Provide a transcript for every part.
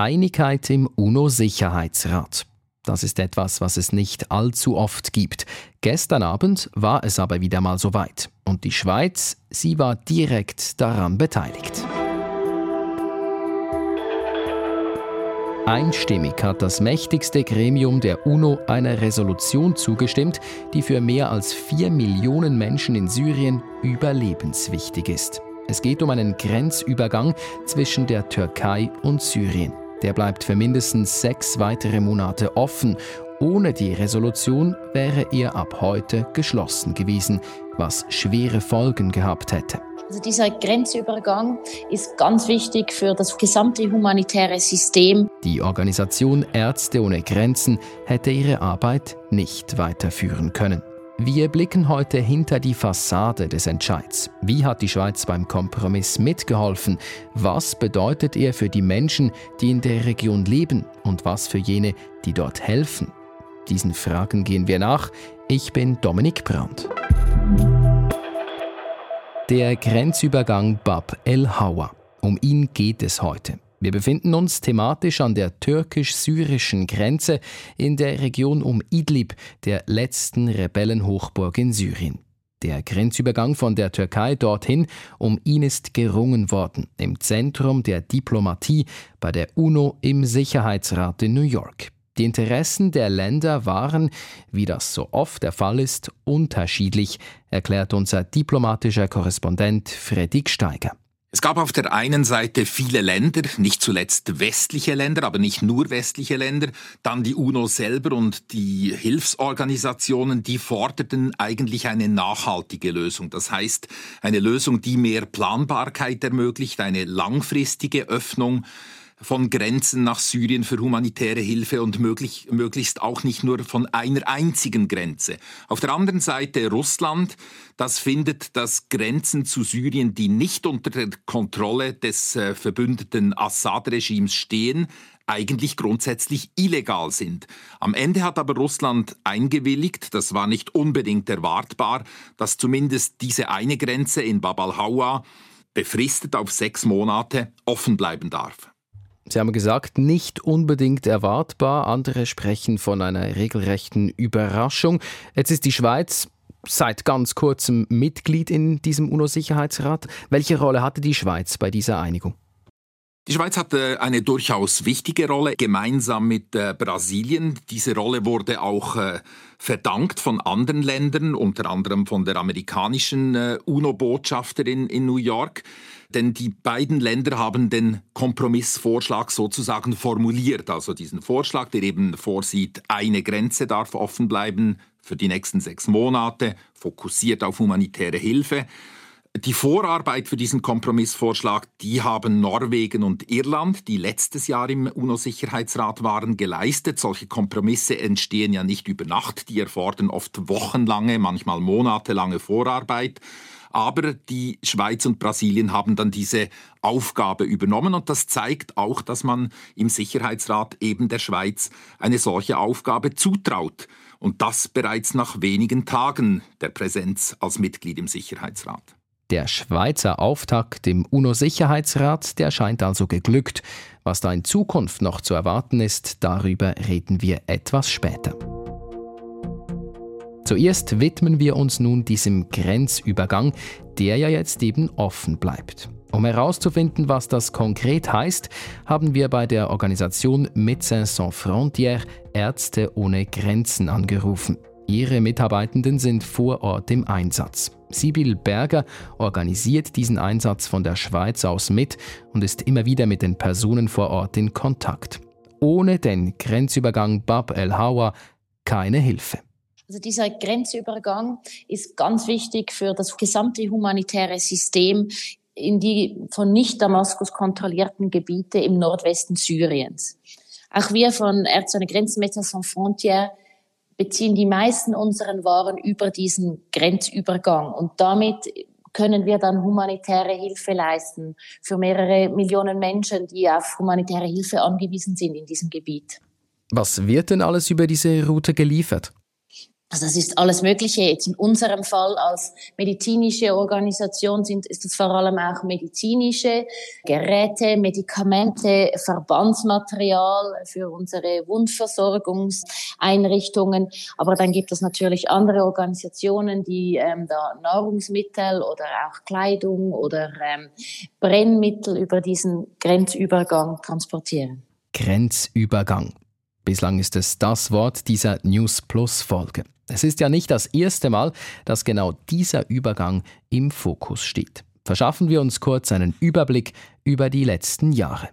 Einigkeit im UNO-Sicherheitsrat. Das ist etwas, was es nicht allzu oft gibt. Gestern Abend war es aber wieder mal soweit. Und die Schweiz, sie war direkt daran beteiligt. Einstimmig hat das mächtigste Gremium der UNO einer Resolution zugestimmt, die für mehr als vier Millionen Menschen in Syrien überlebenswichtig ist. Es geht um einen Grenzübergang zwischen der Türkei und Syrien. Der bleibt für mindestens sechs weitere Monate offen. Ohne die Resolution wäre er ab heute geschlossen gewesen, was schwere Folgen gehabt hätte. Also dieser Grenzübergang ist ganz wichtig für das gesamte humanitäre System. Die Organisation Ärzte ohne Grenzen hätte ihre Arbeit nicht weiterführen können. Wir blicken heute hinter die Fassade des Entscheids. Wie hat die Schweiz beim Kompromiss mitgeholfen? Was bedeutet er für die Menschen, die in der Region leben und was für jene, die dort helfen? Diesen Fragen gehen wir nach. Ich bin Dominik Brandt. Der Grenzübergang Bab el Hawa. Um ihn geht es heute. Wir befinden uns thematisch an der türkisch-syrischen Grenze in der Region um Idlib, der letzten Rebellenhochburg in Syrien. Der Grenzübergang von der Türkei dorthin, um ihn ist gerungen worden, im Zentrum der Diplomatie bei der UNO im Sicherheitsrat in New York. Die Interessen der Länder waren, wie das so oft der Fall ist, unterschiedlich, erklärt unser diplomatischer Korrespondent Fredrik Steiger. Es gab auf der einen Seite viele Länder, nicht zuletzt westliche Länder, aber nicht nur westliche Länder, dann die UNO selber und die Hilfsorganisationen, die forderten eigentlich eine nachhaltige Lösung. Das heißt, eine Lösung, die mehr Planbarkeit ermöglicht, eine langfristige Öffnung von Grenzen nach Syrien für humanitäre Hilfe und möglich, möglichst auch nicht nur von einer einzigen Grenze. Auf der anderen Seite Russland, das findet, dass Grenzen zu Syrien, die nicht unter der Kontrolle des äh, verbündeten Assad-Regimes stehen, eigentlich grundsätzlich illegal sind. Am Ende hat aber Russland eingewilligt, das war nicht unbedingt erwartbar, dass zumindest diese eine Grenze in Bab al-Hawa befristet auf sechs Monate offen bleiben darf. Sie haben gesagt, nicht unbedingt erwartbar. Andere sprechen von einer regelrechten Überraschung. Jetzt ist die Schweiz seit ganz kurzem Mitglied in diesem UNO-Sicherheitsrat. Welche Rolle hatte die Schweiz bei dieser Einigung? Die Schweiz hatte eine durchaus wichtige Rolle gemeinsam mit äh, Brasilien. Diese Rolle wurde auch äh, verdankt von anderen Ländern, unter anderem von der amerikanischen äh, UNO-Botschafterin in New York. Denn die beiden Länder haben den Kompromissvorschlag sozusagen formuliert, also diesen Vorschlag, der eben vorsieht, eine Grenze darf offen bleiben für die nächsten sechs Monate, fokussiert auf humanitäre Hilfe. Die Vorarbeit für diesen Kompromissvorschlag, die haben Norwegen und Irland, die letztes Jahr im UNO-Sicherheitsrat waren, geleistet. Solche Kompromisse entstehen ja nicht über Nacht, die erfordern oft wochenlange, manchmal monatelange Vorarbeit. Aber die Schweiz und Brasilien haben dann diese Aufgabe übernommen und das zeigt auch, dass man im Sicherheitsrat eben der Schweiz eine solche Aufgabe zutraut. Und das bereits nach wenigen Tagen der Präsenz als Mitglied im Sicherheitsrat. Der Schweizer Auftakt im UNO-Sicherheitsrat, der scheint also geglückt. Was da in Zukunft noch zu erwarten ist, darüber reden wir etwas später. Zuerst widmen wir uns nun diesem Grenzübergang, der ja jetzt eben offen bleibt. Um herauszufinden, was das konkret heißt, haben wir bei der Organisation Médecins Sans Frontières Ärzte ohne Grenzen angerufen. Ihre Mitarbeitenden sind vor Ort im Einsatz. Sibyl Berger organisiert diesen Einsatz von der Schweiz aus mit und ist immer wieder mit den Personen vor Ort in Kontakt. Ohne den Grenzübergang Bab el Hawa keine Hilfe. Also dieser Grenzübergang ist ganz wichtig für das gesamte humanitäre System in die von nicht Damaskus kontrollierten Gebiete im Nordwesten Syriens. Auch wir von Ärzte ohne Grenzen, Médecins Sans Frontières beziehen die meisten unseren Waren über diesen Grenzübergang und damit können wir dann humanitäre Hilfe leisten für mehrere Millionen Menschen, die auf humanitäre Hilfe angewiesen sind in diesem Gebiet. Was wird denn alles über diese Route geliefert? Also das ist alles Mögliche. Jetzt in unserem Fall als medizinische Organisation sind, ist es vor allem auch medizinische Geräte, Medikamente, Verbandsmaterial für unsere Wundversorgungseinrichtungen. Aber dann gibt es natürlich andere Organisationen, die ähm, da Nahrungsmittel oder auch Kleidung oder ähm, Brennmittel über diesen Grenzübergang transportieren. Grenzübergang. Bislang ist es das Wort dieser News Plus Folge. Es ist ja nicht das erste Mal, dass genau dieser Übergang im Fokus steht. Verschaffen wir uns kurz einen Überblick über die letzten Jahre.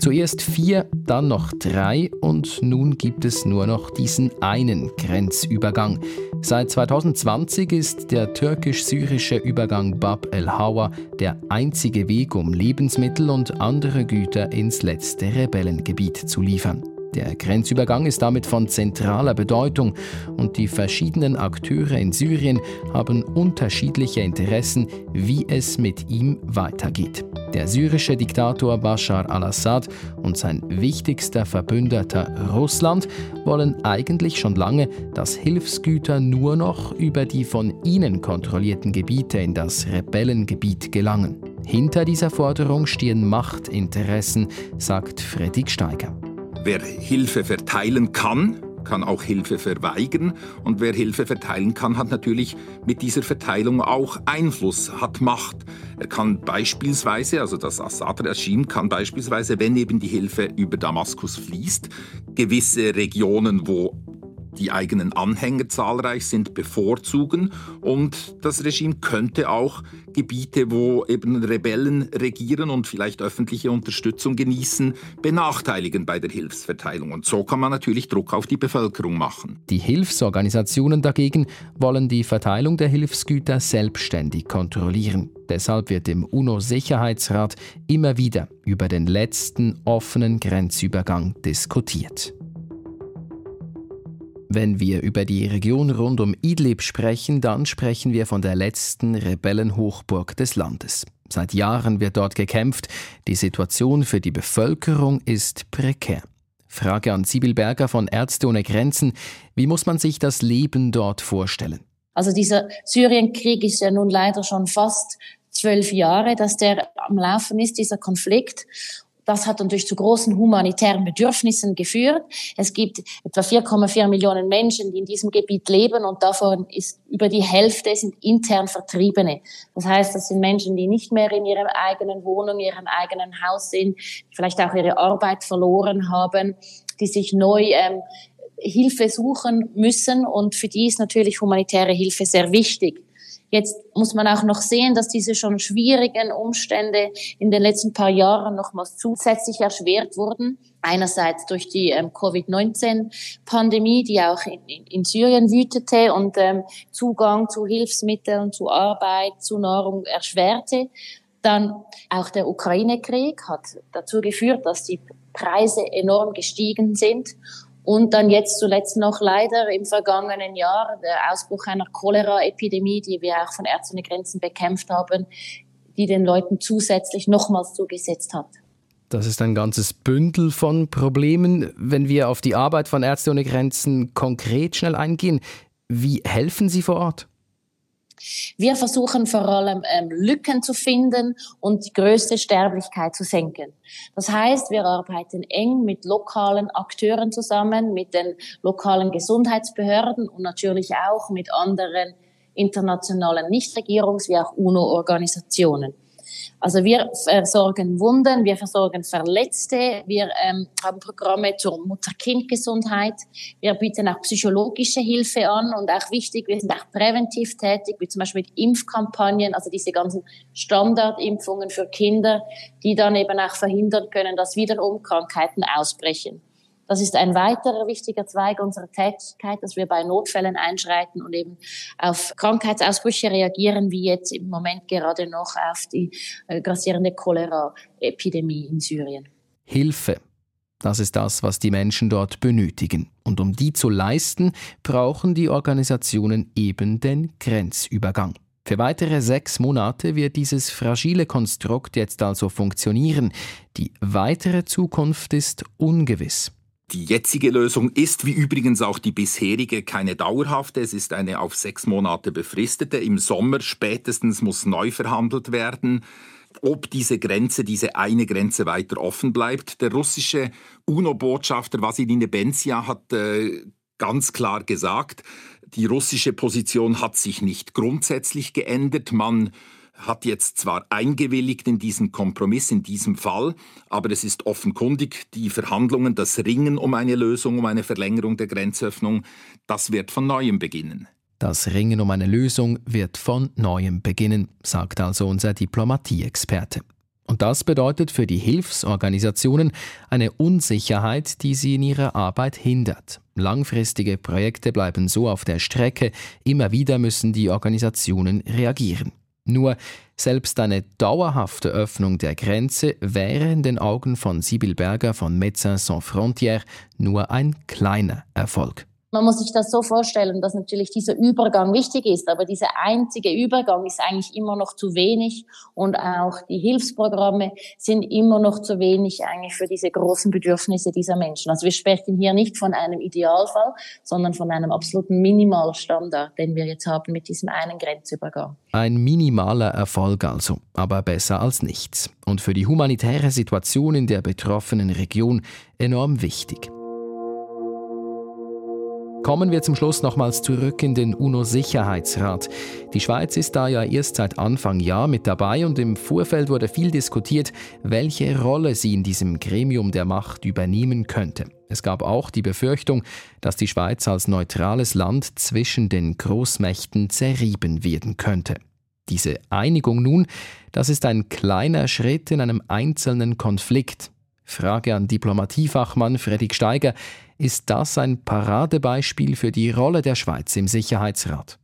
Zuerst vier, dann noch drei und nun gibt es nur noch diesen einen Grenzübergang. Seit 2020 ist der türkisch-syrische Übergang Bab el-Hawa der einzige Weg, um Lebensmittel und andere Güter ins letzte Rebellengebiet zu liefern. Der Grenzübergang ist damit von zentraler Bedeutung und die verschiedenen Akteure in Syrien haben unterschiedliche Interessen, wie es mit ihm weitergeht. Der syrische Diktator Bashar al-Assad und sein wichtigster Verbündeter Russland wollen eigentlich schon lange, dass Hilfsgüter nur noch über die von ihnen kontrollierten Gebiete in das Rebellengebiet gelangen. Hinter dieser Forderung stehen Machtinteressen, sagt Fredrik Steiger. Wer Hilfe verteilen kann, kann auch Hilfe verweigern. Und wer Hilfe verteilen kann, hat natürlich mit dieser Verteilung auch Einfluss, hat Macht. Er kann beispielsweise, also das Assad-Regime kann beispielsweise, wenn eben die Hilfe über Damaskus fließt, gewisse Regionen, wo die eigenen Anhänger zahlreich sind, bevorzugen. Und das Regime könnte auch Gebiete, wo eben Rebellen regieren und vielleicht öffentliche Unterstützung genießen, benachteiligen bei der Hilfsverteilung. Und so kann man natürlich Druck auf die Bevölkerung machen. Die Hilfsorganisationen dagegen wollen die Verteilung der Hilfsgüter selbstständig kontrollieren. Deshalb wird im UNO-Sicherheitsrat immer wieder über den letzten offenen Grenzübergang diskutiert. Wenn wir über die Region rund um Idlib sprechen, dann sprechen wir von der letzten Rebellenhochburg des Landes. Seit Jahren wird dort gekämpft. Die Situation für die Bevölkerung ist prekär. Frage an Sibyl Berger von Ärzte ohne Grenzen. Wie muss man sich das Leben dort vorstellen? Also dieser Syrienkrieg ist ja nun leider schon fast zwölf Jahre, dass der am Laufen ist, dieser Konflikt. Das hat natürlich zu großen humanitären Bedürfnissen geführt. Es gibt etwa 4,4 Millionen Menschen, die in diesem Gebiet leben und davon ist über die Hälfte sind intern Vertriebene. Das heißt, das sind Menschen, die nicht mehr in ihrer eigenen Wohnung, ihrem eigenen Haus sind, vielleicht auch ihre Arbeit verloren haben, die sich neu ähm, Hilfe suchen müssen und für die ist natürlich humanitäre Hilfe sehr wichtig. Jetzt muss man auch noch sehen, dass diese schon schwierigen Umstände in den letzten paar Jahren nochmals zusätzlich erschwert wurden. Einerseits durch die ähm, Covid-19-Pandemie, die auch in, in, in, Syrien wütete und ähm, Zugang zu Hilfsmitteln, zu Arbeit, zu Nahrung erschwerte. Dann auch der Ukraine-Krieg hat dazu geführt, dass die Preise enorm gestiegen sind. Und dann jetzt zuletzt noch leider im vergangenen Jahr der Ausbruch einer Cholera-Epidemie, die wir auch von Ärzte ohne Grenzen bekämpft haben, die den Leuten zusätzlich nochmals zugesetzt hat. Das ist ein ganzes Bündel von Problemen. Wenn wir auf die Arbeit von Ärzte ohne Grenzen konkret schnell eingehen, wie helfen Sie vor Ort? Wir versuchen vor allem ähm, Lücken zu finden und die größte Sterblichkeit zu senken. Das heißt, wir arbeiten eng mit lokalen Akteuren zusammen, mit den lokalen Gesundheitsbehörden und natürlich auch mit anderen internationalen Nichtregierungs- wie auch UNO-Organisationen. Also wir versorgen Wunden, wir versorgen Verletzte, wir ähm, haben Programme zur Mutter-Kind-Gesundheit, wir bieten auch psychologische Hilfe an und auch wichtig, wir sind auch präventiv tätig, wie zum Beispiel mit Impfkampagnen, also diese ganzen Standardimpfungen für Kinder, die dann eben auch verhindern können, dass wiederum Krankheiten ausbrechen. Das ist ein weiterer wichtiger Zweig unserer Tätigkeit, dass wir bei Notfällen einschreiten und eben auf Krankheitsausbrüche reagieren, wie jetzt im Moment gerade noch auf die äh, grassierende Cholera-Epidemie in Syrien. Hilfe. Das ist das, was die Menschen dort benötigen. Und um die zu leisten, brauchen die Organisationen eben den Grenzübergang. Für weitere sechs Monate wird dieses fragile Konstrukt jetzt also funktionieren. Die weitere Zukunft ist ungewiss. Die jetzige Lösung ist, wie übrigens auch die bisherige, keine dauerhafte. Es ist eine auf sechs Monate befristete. Im Sommer spätestens muss neu verhandelt werden ob diese Grenze, diese eine Grenze weiter offen bleibt. Der russische UNO-Botschafter Vasilij Nebenzia hat äh, ganz klar gesagt, die russische Position hat sich nicht grundsätzlich geändert. Man hat jetzt zwar eingewilligt in diesen Kompromiss in diesem Fall, aber es ist offenkundig, die Verhandlungen, das Ringen um eine Lösung, um eine Verlängerung der Grenzöffnung, das wird von neuem beginnen. Das Ringen um eine Lösung wird von neuem beginnen, sagt also unser Diplomatieexperte. Und das bedeutet für die Hilfsorganisationen eine Unsicherheit, die sie in ihrer Arbeit hindert. Langfristige Projekte bleiben so auf der Strecke, immer wieder müssen die Organisationen reagieren. Nur selbst eine dauerhafte Öffnung der Grenze wäre in den Augen von Sibyl Berger von Médecins Sans Frontières nur ein kleiner Erfolg. Man muss sich das so vorstellen, dass natürlich dieser Übergang wichtig ist, aber dieser einzige Übergang ist eigentlich immer noch zu wenig und auch die Hilfsprogramme sind immer noch zu wenig eigentlich für diese großen Bedürfnisse dieser Menschen. Also wir sprechen hier nicht von einem Idealfall, sondern von einem absoluten Minimalstandard, den wir jetzt haben mit diesem einen Grenzübergang. Ein minimaler Erfolg also, aber besser als nichts. Und für die humanitäre Situation in der betroffenen Region enorm wichtig. Kommen wir zum Schluss nochmals zurück in den UNO-Sicherheitsrat. Die Schweiz ist da ja erst seit Anfang Jahr mit dabei und im Vorfeld wurde viel diskutiert, welche Rolle sie in diesem Gremium der Macht übernehmen könnte. Es gab auch die Befürchtung, dass die Schweiz als neutrales Land zwischen den Großmächten zerrieben werden könnte. Diese Einigung nun, das ist ein kleiner Schritt in einem einzelnen Konflikt. Frage an Diplomatiefachmann Fredrik Steiger. Ist das ein Paradebeispiel für die Rolle der Schweiz im Sicherheitsrat?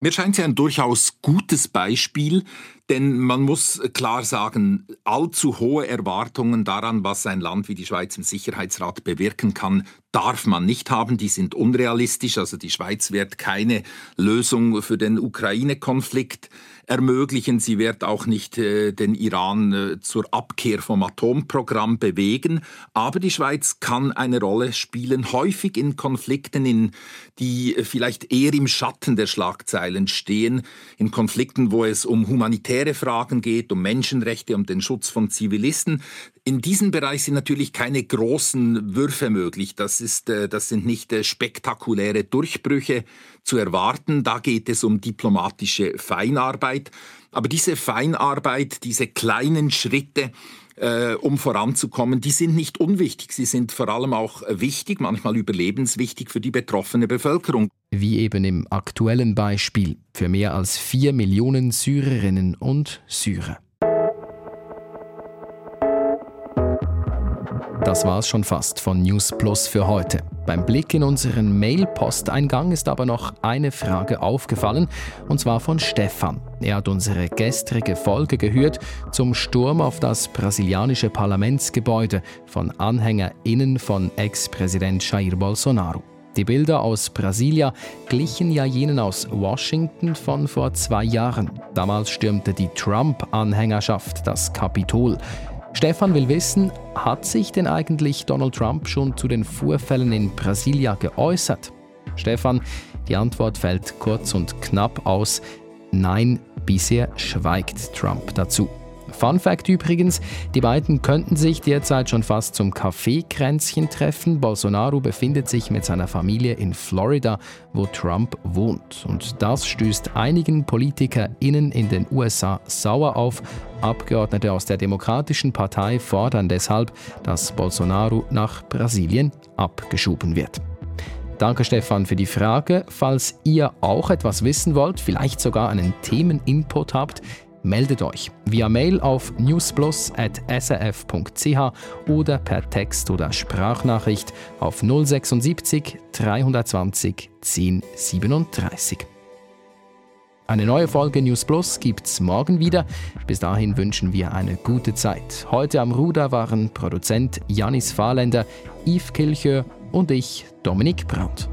Mir scheint sie ein durchaus gutes Beispiel, denn man muss klar sagen, allzu hohe Erwartungen daran, was ein Land wie die Schweiz im Sicherheitsrat bewirken kann, darf man nicht haben. Die sind unrealistisch. Also die Schweiz wird keine Lösung für den Ukraine-Konflikt ermöglichen. Sie wird auch nicht äh, den Iran äh, zur Abkehr vom Atomprogramm bewegen. Aber die Schweiz kann eine Rolle spielen, häufig in Konflikten, in die äh, vielleicht eher im Schatten der Schlagzeilen stehen, in Konflikten, wo es um humanitäre Fragen geht, um Menschenrechte, um den Schutz von Zivilisten. In diesem Bereich sind natürlich keine großen Würfe möglich. Das, ist, äh, das sind nicht äh, spektakuläre Durchbrüche zu erwarten. Da geht es um diplomatische Feinarbeit. Aber diese Feinarbeit, diese kleinen Schritte, äh, um voranzukommen, die sind nicht unwichtig. Sie sind vor allem auch wichtig, manchmal überlebenswichtig für die betroffene Bevölkerung. Wie eben im aktuellen Beispiel für mehr als vier Millionen Syrerinnen und Syrer. Das war's schon fast von News Plus für heute. Beim Blick in unseren Mail-Posteingang ist aber noch eine Frage aufgefallen, und zwar von Stefan. Er hat unsere gestrige Folge gehört zum Sturm auf das brasilianische Parlamentsgebäude von AnhängerInnen von Ex-Präsident Jair Bolsonaro. Die Bilder aus Brasilia glichen ja jenen aus Washington von vor zwei Jahren. Damals stürmte die Trump-Anhängerschaft das Kapitol. Stefan will wissen, hat sich denn eigentlich Donald Trump schon zu den Vorfällen in Brasilia geäußert? Stefan, die Antwort fällt kurz und knapp aus. Nein, bisher schweigt Trump dazu. Fun Fact übrigens, die beiden könnten sich derzeit schon fast zum Kaffeekränzchen treffen. Bolsonaro befindet sich mit seiner Familie in Florida, wo Trump wohnt. Und das stößt einigen PolitikerInnen in den USA sauer auf. Abgeordnete aus der Demokratischen Partei fordern deshalb, dass Bolsonaro nach Brasilien abgeschoben wird. Danke Stefan für die Frage. Falls ihr auch etwas wissen wollt, vielleicht sogar einen Themeninput habt, Meldet euch via Mail auf newsplus.srf.ch oder per Text oder Sprachnachricht auf 076 320 1037. Eine neue Folge News Plus gibt's morgen wieder. Bis dahin wünschen wir eine gute Zeit. Heute am Ruder waren Produzent Janis Fahrländer, Yves Kilchör und ich, Dominik Brandt.